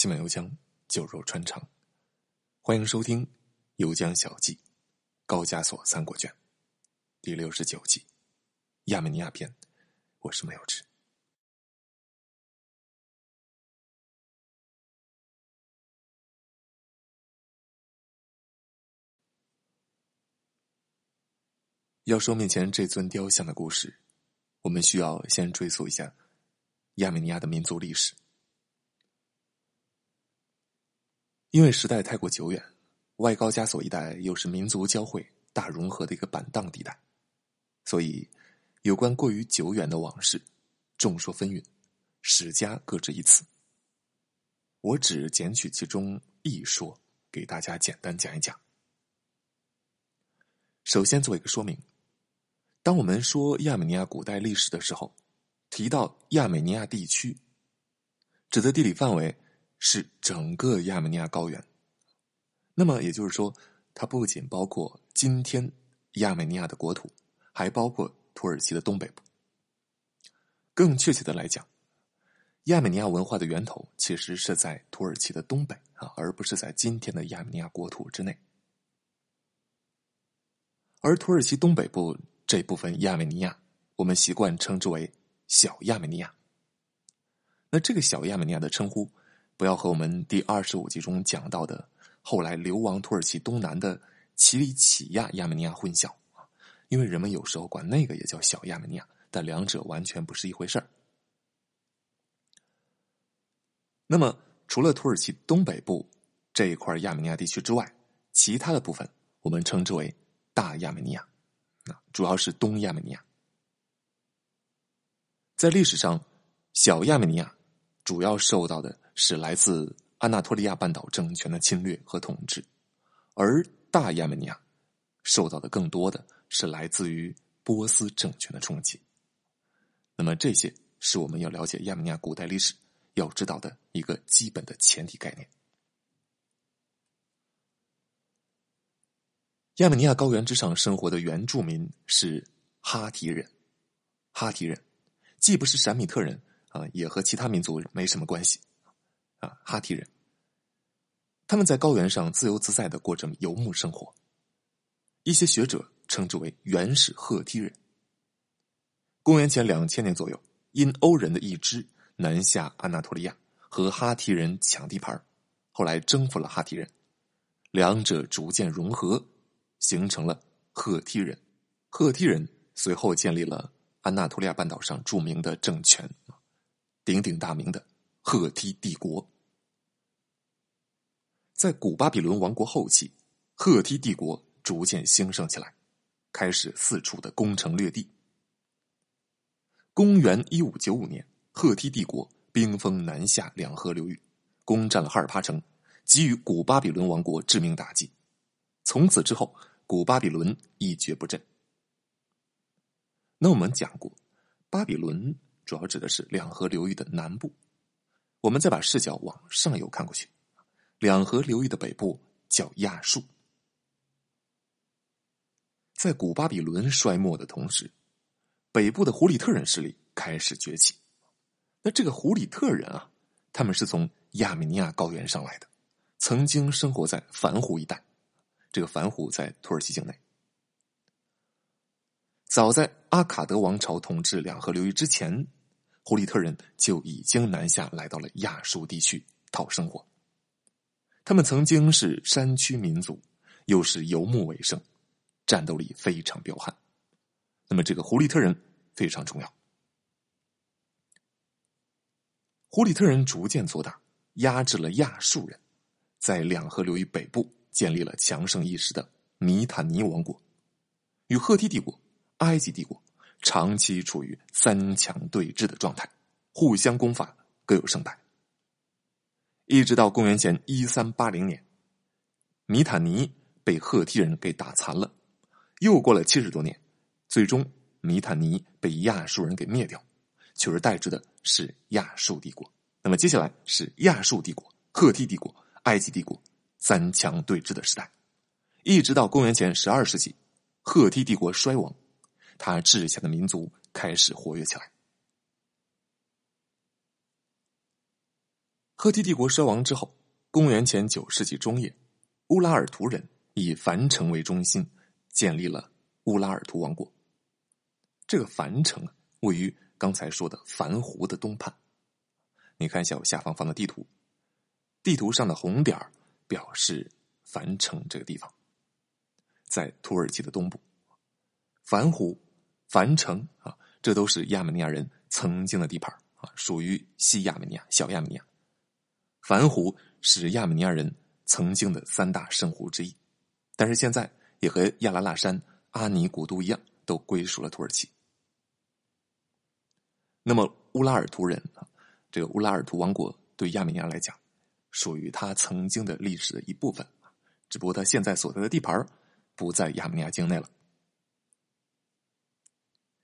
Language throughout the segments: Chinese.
西满油江酒肉穿肠，欢迎收听《油江小记》高加索三国卷第六十九集《亚美尼亚篇》，我是没有吃。要说面前这尊雕像的故事，我们需要先追溯一下亚美尼亚的民族历史。因为时代太过久远，外高加索一带又是民族交汇、大融合的一个板荡地带，所以有关过于久远的往事，众说纷纭，史家各执一词。我只捡取其中一说，给大家简单讲一讲。首先做一个说明：当我们说亚美尼亚古代历史的时候，提到亚美尼亚地区，指的地理范围。是整个亚美尼亚高原，那么也就是说，它不仅包括今天亚美尼亚的国土，还包括土耳其的东北部。更确切的来讲，亚美尼亚文化的源头其实是在土耳其的东北啊，而不是在今天的亚美尼亚国土之内。而土耳其东北部这部分亚美尼亚，我们习惯称之为小亚美尼亚。那这个小亚美尼亚的称呼。不要和我们第二十五集中讲到的后来流亡土耳其东南的奇里乞亚亚美尼亚混淆啊，因为人们有时候管那个也叫小亚美尼亚，但两者完全不是一回事儿。那么，除了土耳其东北部这一块亚美尼亚地区之外，其他的部分我们称之为大亚美尼亚，啊，主要是东亚美尼亚。在历史上，小亚美尼亚主要受到的。是来自安纳托利亚半岛政权的侵略和统治，而大亚美尼亚受到的更多的是来自于波斯政权的冲击。那么，这些是我们要了解亚美尼亚古代历史要知道的一个基本的前提概念。亚美尼亚高原之上生活的原住民是哈提人，哈提人既不是闪米特人啊，也和其他民族没什么关系。啊，哈提人，他们在高原上自由自在的过着游牧生活。一些学者称之为原始赫梯人。公元前两千年左右，因欧人的一支南下安纳托利亚，和哈提人抢地盘后来征服了哈提人，两者逐渐融合，形成了赫梯人。赫梯人随后建立了安纳托利亚半岛上著名的政权，鼎鼎大名的。赫梯帝国在古巴比伦王国后期，赫梯帝国逐渐兴盛起来，开始四处的攻城略地。公元一五九五年，赫梯帝国兵锋南下两河流域，攻占了哈尔帕城，给予古巴比伦王国致命打击。从此之后，古巴比伦一蹶不振。那我们讲过，巴比伦主要指的是两河流域的南部。我们再把视角往上游看过去，两河流域的北部叫亚述。在古巴比伦衰没的同时，北部的胡里特人势力开始崛起。那这个胡里特人啊，他们是从亚美尼亚高原上来的，曾经生活在凡湖一带。这个凡湖在土耳其境内。早在阿卡德王朝统治两河流域之前。胡里特人就已经南下来到了亚述地区讨生活。他们曾经是山区民族，又是游牧为生，战斗力非常彪悍。那么，这个胡里特人非常重要。胡里特人逐渐做大，压制了亚述人，在两河流域北部建立了强盛一时的米坦尼王国，与赫梯帝国、埃及帝国。长期处于三强对峙的状态，互相攻伐，各有胜败。一直到公元前一三八零年，米坦尼被赫梯人给打残了。又过了七十多年，最终米坦尼被亚述人给灭掉，取而代之的是亚述帝国。那么接下来是亚述帝国、赫梯帝国、埃及帝国三强对峙的时代，一直到公元前十二世纪，赫梯帝国衰亡。他治下的民族开始活跃起来。赫梯帝国衰亡之后，公元前九世纪中叶，乌拉尔图人以樊城为中心，建立了乌拉尔图王国。这个樊城位于刚才说的樊湖的东畔。你看一下我下方放的地图，地图上的红点儿表示樊城这个地方，在土耳其的东部。樊湖、樊城啊，这都是亚美尼亚人曾经的地盘啊，属于西亚美尼亚、小亚美尼亚。樊湖是亚美尼亚人曾经的三大圣湖之一，但是现在也和亚拉腊山、阿尼古都一样，都归属了土耳其。那么乌拉尔图人啊，这个乌拉尔图王国对亚美尼亚来讲，属于他曾经的历史的一部分只不过他现在所在的地盘不在亚美尼亚境内了。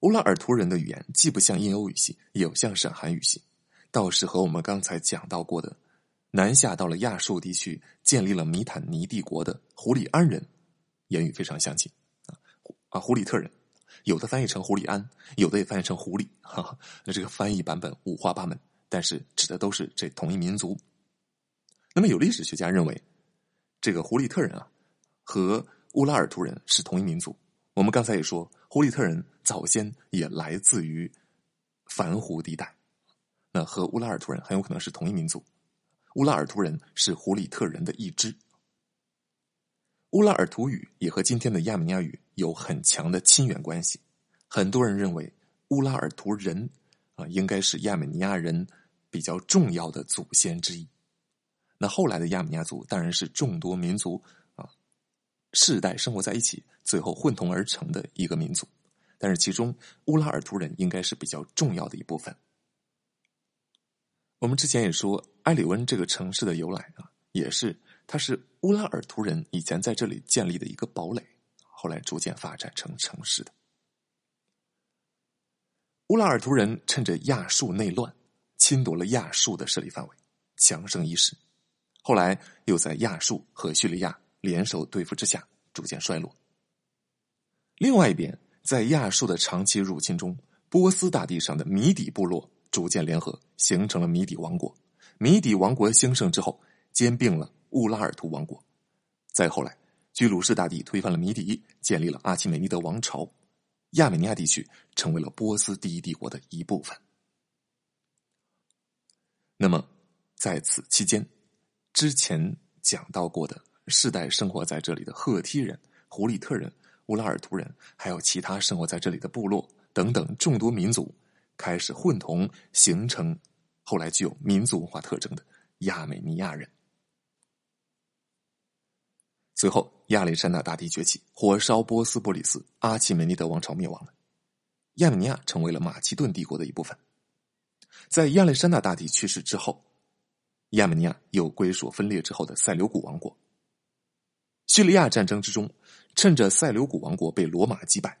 乌拉尔图人的语言既不像印欧语系，也不像闪韩语系，倒是和我们刚才讲到过的。南下到了亚述地区，建立了米坦尼帝国的胡里安人，言语非常相近啊啊，胡里特人，有的翻译成胡里安，有的也翻译成狐狸，哈哈，那这个翻译版本五花八门，但是指的都是这同一民族。那么有历史学家认为，这个胡里特人啊和乌拉尔图人是同一民族。我们刚才也说，胡里特人早先也来自于凡湖地带，那和乌拉尔图人很有可能是同一民族。乌拉尔图人是胡里特人的一支。乌拉尔图语也和今天的亚美尼亚语有很强的亲缘关系。很多人认为乌拉尔图人啊，应该是亚美尼亚人比较重要的祖先之一。那后来的亚美尼亚族当然是众多民族，世代生活在一起，最后混同而成的一个民族。但是其中乌拉尔图人应该是比较重要的一部分。我们之前也说，埃里温这个城市的由来啊，也是它是乌拉尔图人以前在这里建立的一个堡垒，后来逐渐发展成城市的。乌拉尔图人趁着亚述内乱，侵夺了亚述的势力范围，强盛一时，后来又在亚述和叙利亚联手对付之下，逐渐衰落。另外一边，在亚述的长期入侵中，波斯大地上的米底部落。逐渐联合，形成了米底王国。米底王国兴盛之后，兼并了乌拉尔图王国。再后来，居鲁士大帝推翻了米底，建立了阿契美尼德王朝。亚美尼亚地区成为了波斯第一帝国的一部分。那么，在此期间，之前讲到过的世代生活在这里的赫梯人、胡里特人、乌拉尔图人，还有其他生活在这里的部落等等众多民族。开始混同，形成后来具有民族文化特征的亚美尼亚人。随后，亚历山大大帝崛起，火烧波斯波利斯，阿契美尼德王朝灭亡了，亚美尼亚成为了马其顿帝国的一部分。在亚历山大大帝去世之后，亚美尼亚又归属分裂之后的塞琉古王国。叙利亚战争之中，趁着塞琉古王国被罗马击败。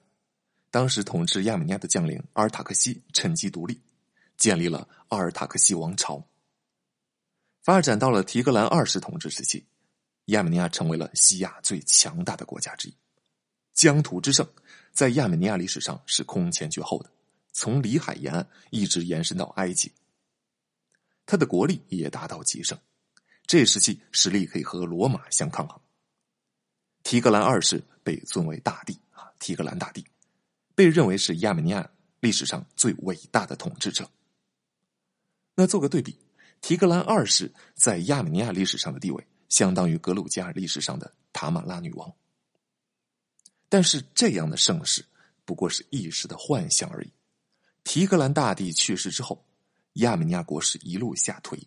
当时统治亚美尼亚的将领阿尔塔克西趁机独立，建立了阿尔塔克西王朝。发展到了提格兰二世统治时期，亚美尼亚成为了西亚最强大的国家之一，疆土之盛，在亚美尼亚历史上是空前绝后的。从里海沿岸一直延伸到埃及，他的国力也达到极盛，这时期实力可以和罗马相抗衡。提格兰二世被尊为大帝啊，提格兰大帝。被认为是亚美尼亚历史上最伟大的统治者。那做个对比，提格兰二世在亚美尼亚历史上的地位，相当于格鲁吉亚历史上的塔玛拉女王。但是这样的盛世不过是一时的幻象而已。提格兰大帝去世之后，亚美尼亚国势一路下退，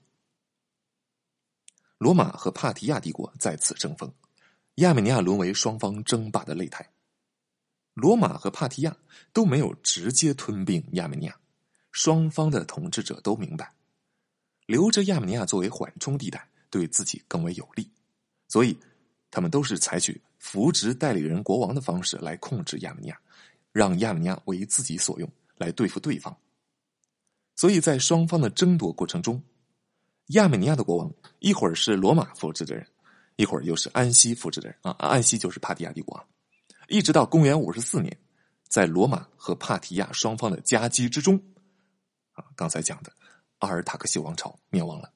罗马和帕提亚帝国再次争锋，亚美尼亚沦为双方争霸的擂台。罗马和帕提亚都没有直接吞并亚美尼亚，双方的统治者都明白，留着亚美尼亚作为缓冲地带对自己更为有利，所以他们都是采取扶植代理人国王的方式来控制亚美尼亚，让亚美尼亚为自己所用，来对付对方。所以在双方的争夺过程中，亚美尼亚的国王一会儿是罗马扶植的人，一会儿又是安息复制的人啊，安息就是帕提亚帝国。一直到公元五十四年，在罗马和帕提亚双方的夹击之中，啊，刚才讲的阿尔塔克西王朝灭亡了，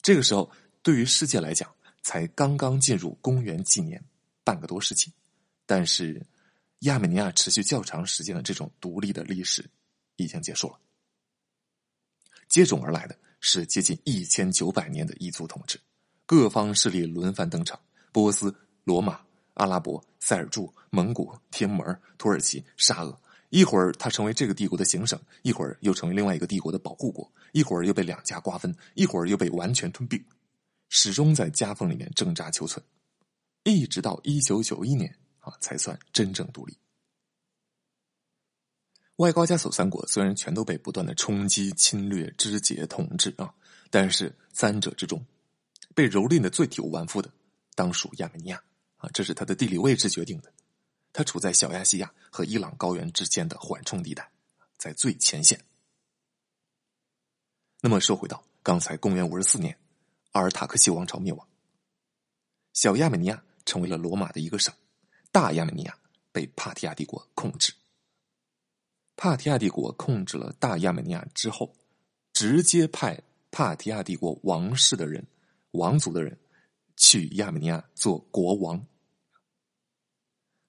这个时候，对于世界来讲，才刚刚进入公元纪年半个多世纪，但是亚美尼亚持续较长时间的这种独立的历史已经结束了。接踵而来的是接近一千九百年的异族统治，各方势力轮番登场：波斯、罗马、阿拉伯、塞尔柱、蒙古、天门、土耳其、沙俄。一会儿他成为这个帝国的行省，一会儿又成为另外一个帝国的保护国，一会儿又被两家瓜分，一会儿又被完全吞并，始终在夹缝里面挣扎求存，一直到一九九一年啊，才算真正独立。外高加索三国虽然全都被不断的冲击、侵略、肢解、统治啊，但是三者之中，被蹂躏的最体无完肤的，当属亚美尼亚啊，这是它的地理位置决定的。它处在小亚细亚和伊朗高原之间的缓冲地带，在最前线。那么说回到刚才，公元五十四年，阿尔塔克西王朝灭亡，小亚美尼亚成为了罗马的一个省，大亚美尼亚被帕提亚帝国控制。帕提亚帝国控制了大亚美尼亚之后，直接派帕提亚帝国王室的人、王族的人去亚美尼亚做国王。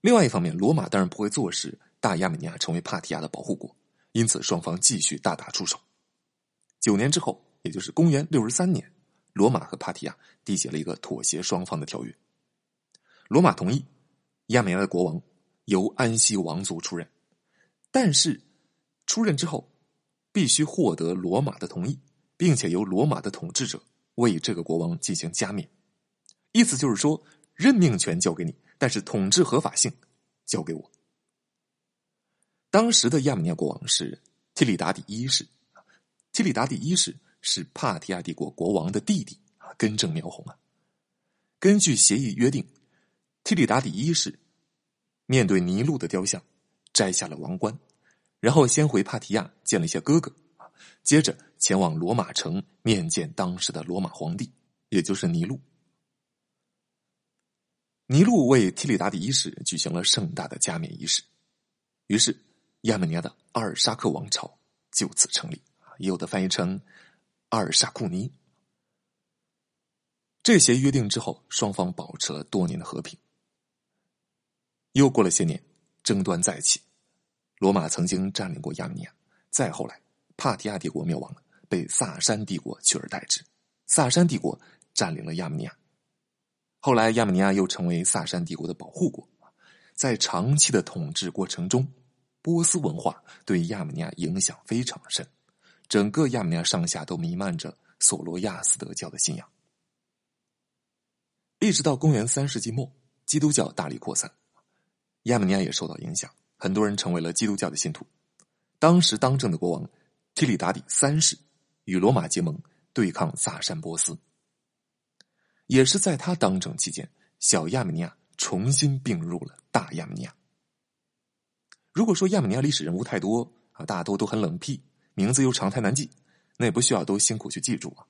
另外一方面，罗马当然不会坐视大亚美尼亚成为帕提亚的保护国，因此双方继续大打出手。九年之后，也就是公元六十三年，罗马和帕提亚缔结了一个妥协双方的条约。罗马同意亚美尼亚的国王由安息王族出任，但是出任之后必须获得罗马的同意，并且由罗马的统治者为这个国王进行加冕。意思就是说，任命权交给你。但是统治合法性交给我。当时的亚美尼亚国王是提里达底一世，提里达底一世是帕提亚帝国国王的弟弟啊，根正苗红啊。根据协议约定，提里达底一世面对尼禄的雕像，摘下了王冠，然后先回帕提亚见了一下哥哥，接着前往罗马城面见当时的罗马皇帝，也就是尼禄。尼禄为提里达底一世举行了盛大的加冕仪式，于是亚美尼亚的阿尔沙克王朝就此成立，也有的翻译成阿尔沙库尼。这些约定之后，双方保持了多年的和平。又过了些年，争端再起，罗马曾经占领过亚美尼亚，再后来帕提亚帝国灭亡了，被萨珊帝国取而代之，萨珊帝国占领了亚美尼亚。后来，亚美尼亚又成为萨珊帝国的保护国。在长期的统治过程中，波斯文化对亚美尼亚影响非常深，整个亚美尼亚上下都弥漫着索罗亚斯德教的信仰。一直到公元三世纪末，基督教大力扩散，亚美尼亚也受到影响，很多人成为了基督教的信徒。当时当政的国王提里达底三世与罗马结盟，对抗萨珊波斯。也是在他当政期间，小亚美尼亚重新并入了大亚美尼亚。如果说亚美尼亚历史人物太多啊，大多都很冷僻，名字又长太难记，那也不需要都辛苦去记住啊，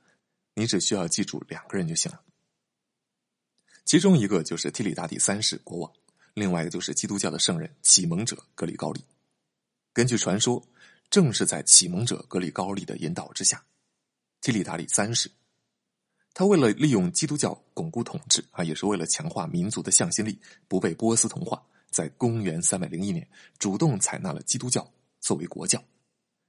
你只需要记住两个人就行了。其中一个就是提里达第三世国王，另外一个就是基督教的圣人启蒙者格里高利。根据传说，正是在启蒙者格里高利的引导之下，提里达第三世。他为了利用基督教巩固统治啊，也是为了强化民族的向心力，不被波斯同化，在公元三百零一年主动采纳了基督教作为国教，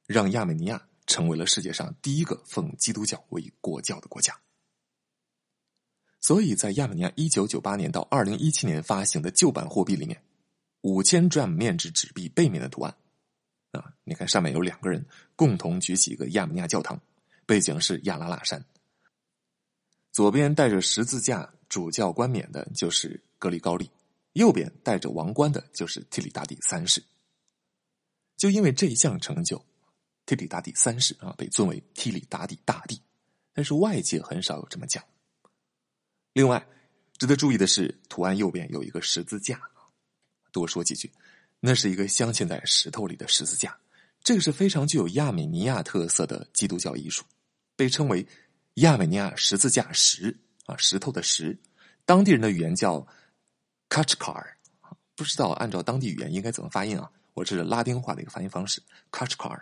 让亚美尼亚成为了世界上第一个奉基督教为国教的国家。所以在亚美尼亚一九九八年到二零一七年发行的旧版货币里面，五千 dram 面值纸币背面的图案啊，你看上面有两个人共同举起一个亚美尼亚教堂，背景是亚拉腊山。左边带着十字架主教冠冕的就是格里高利，右边带着王冠的就是提里达第三世。就因为这一项成就，提里达第三世啊被尊为提里达第大帝，但是外界很少有这么讲。另外，值得注意的是，图案右边有一个十字架多说几句，那是一个镶嵌在石头里的十字架，这个是非常具有亚美尼亚特色的基督教艺术，被称为。亚美尼亚十字架石啊，石头的石，当地人的语言叫 katchkar，不知道按照当地语言应该怎么发音啊？我这是拉丁化的一个发音方式 katchkar。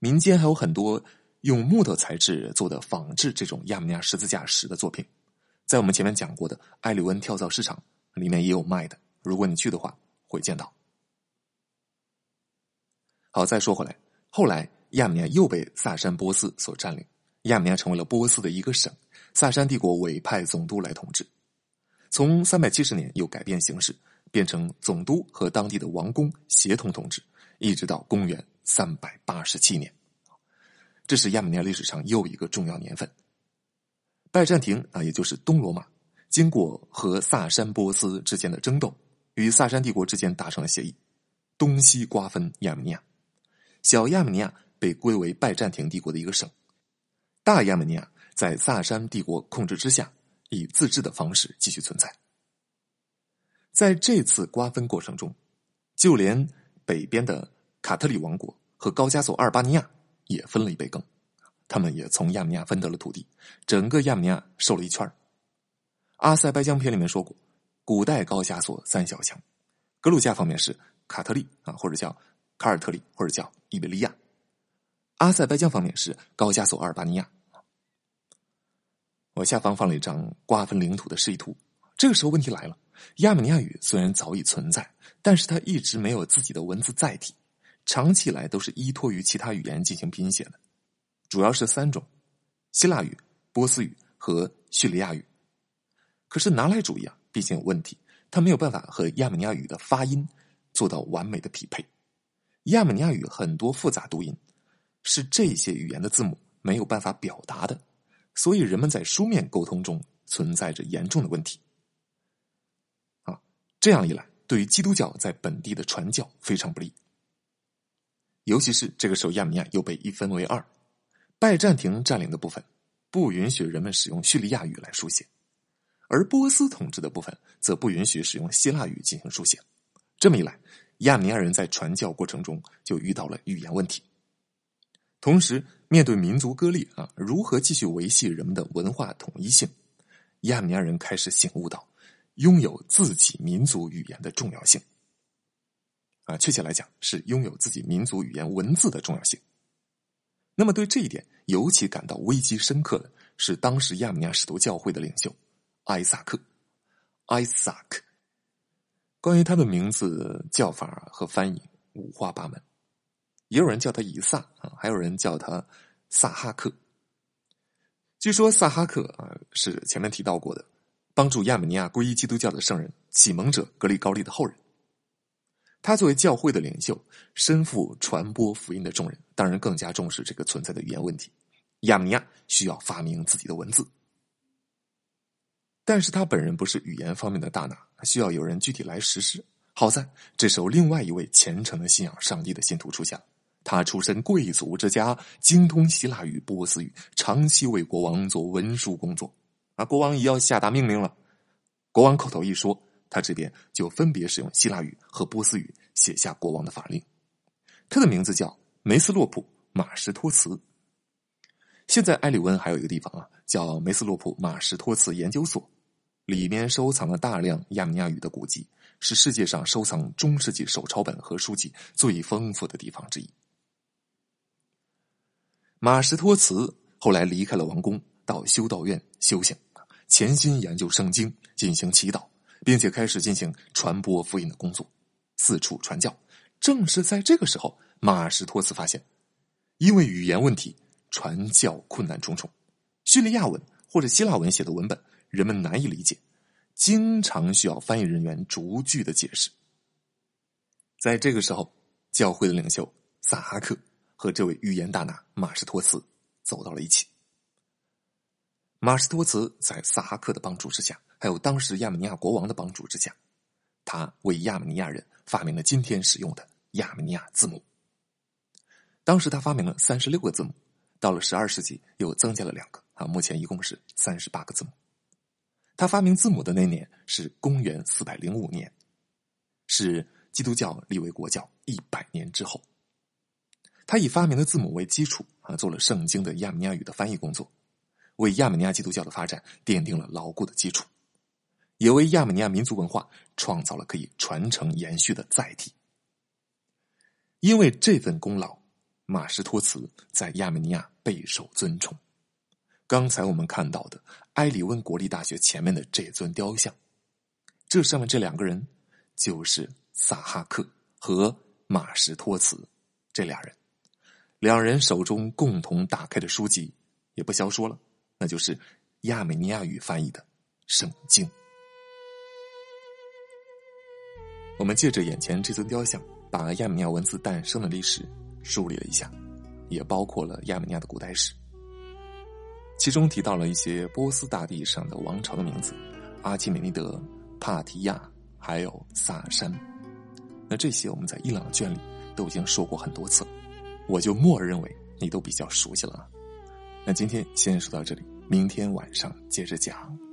民间还有很多用木头材质做的仿制这种亚美尼亚十字架石的作品，在我们前面讲过的埃里温跳蚤市场里面也有卖的。如果你去的话，会见到。好，再说回来，后来亚美尼亚又被萨珊波斯所占领，亚美尼亚成为了波斯的一个省，萨珊帝国委派总督来统治。从三百七十年又改变形式，变成总督和当地的王公协同统治，一直到公元三百八十七年。这是亚美尼亚历史上又一个重要年份。拜占庭啊，也就是东罗马，经过和萨珊波斯之间的争斗，与萨珊帝国之间达成了协议，东西瓜分亚美尼亚。小亚美尼亚被归为拜占庭帝国的一个省，大亚美尼亚在萨珊帝国控制之下，以自治的方式继续存在。在这次瓜分过程中，就连北边的卡特里王国和高加索阿尔巴尼亚。也分了一杯羹，他们也从亚美尼亚分得了土地，整个亚美尼亚瘦了一圈阿塞拜疆篇里面说过，古代高加索三小强，格鲁吉亚方面是卡特利啊，或者叫卡尔特里，或者叫伊比利亚；阿塞拜疆方面是高加索阿尔巴尼亚。我下方放了一张瓜分领土的示意图。这个时候问题来了，亚美尼亚语虽然早已存在，但是它一直没有自己的文字载体。长期以来都是依托于其他语言进行拼写的，主要是三种：希腊语、波斯语和叙利亚语。可是拿来主义啊，毕竟有问题，它没有办法和亚美尼亚语的发音做到完美的匹配。亚美尼亚语很多复杂读音是这些语言的字母没有办法表达的，所以人们在书面沟通中存在着严重的问题。啊，这样一来，对于基督教在本地的传教非常不利。尤其是这个时候，亚美尼亚又被一分为二，拜占庭占领的部分不允许人们使用叙利亚语来书写，而波斯统治的部分则不允许使用希腊语进行书写。这么一来，亚美尼亚人在传教过程中就遇到了语言问题。同时，面对民族割裂啊，如何继续维系人们的文化统一性？亚美尼亚人开始醒悟到，拥有自己民族语言的重要性。啊，确切来讲是拥有自己民族语言文字的重要性。那么，对这一点尤其感到危机深刻的是当时亚美尼亚使徒教会的领袖艾萨克。艾萨克，关于他的名字叫法和翻译五花八门，也有人叫他以撒啊，还有人叫他萨哈克。据说萨哈克啊是前面提到过的，帮助亚美尼亚皈依基督教的圣人启蒙者格里高利的后人。他作为教会的领袖，身负传播福音的重任，当然更加重视这个存在的语言问题。亚美尼亚需要发明自己的文字，但是他本人不是语言方面的大拿，需要有人具体来实施。好在这时候，另外一位虔诚的信仰上帝的信徒出现了。他出身贵族之家，精通希腊语、波斯语，长期为国王做文书工作。啊，国王也要下达命令了。国王口头一说。他这边就分别使用希腊语和波斯语写下国王的法令。他的名字叫梅斯洛普马什托茨。现在埃里温还有一个地方啊，叫梅斯洛普马什托茨研究所，里面收藏了大量亚美尼亚语的古籍，是世界上收藏中世纪手抄本和书籍最丰富的地方之一。马什托茨后来离开了王宫，到修道院修行，潜心研究圣经，进行祈祷。并且开始进行传播福音的工作，四处传教。正是在这个时候，马什托茨发现，因为语言问题，传教困难重重。叙利亚文或者希腊文写的文本，人们难以理解，经常需要翻译人员逐句的解释。在这个时候，教会的领袖萨哈克和这位预言大拿马什托茨走到了一起。马什托茨在萨哈克的帮助之下。还有当时亚美尼亚国王的帮助之下，他为亚美尼亚人发明了今天使用的亚美尼亚字母。当时他发明了三十六个字母，到了十二世纪又增加了两个，啊，目前一共是三十八个字母。他发明字母的那年是公元四百零五年，是基督教立为国教一百年之后。他以发明的字母为基础，啊，做了圣经的亚美尼亚语的翻译工作，为亚美尼亚基督教的发展奠定了牢固的基础。也为亚美尼亚民族文化创造了可以传承延续的载体。因为这份功劳，马什托茨在亚美尼亚备受尊崇。刚才我们看到的埃里温国立大学前面的这尊雕像，这上面这两个人就是萨哈克和马什托茨这俩人。两人手中共同打开的书籍也不消说了，那就是亚美尼亚语翻译的《圣经》。我们借着眼前这尊雕像，把亚美尼亚文字诞生的历史梳理了一下，也包括了亚美尼亚的古代史。其中提到了一些波斯大地上的王朝的名字，阿基美尼德、帕提亚，还有萨珊。那这些我们在伊朗卷里都已经说过很多次了，我就默认为你都比较熟悉了。那今天先说到这里，明天晚上接着讲。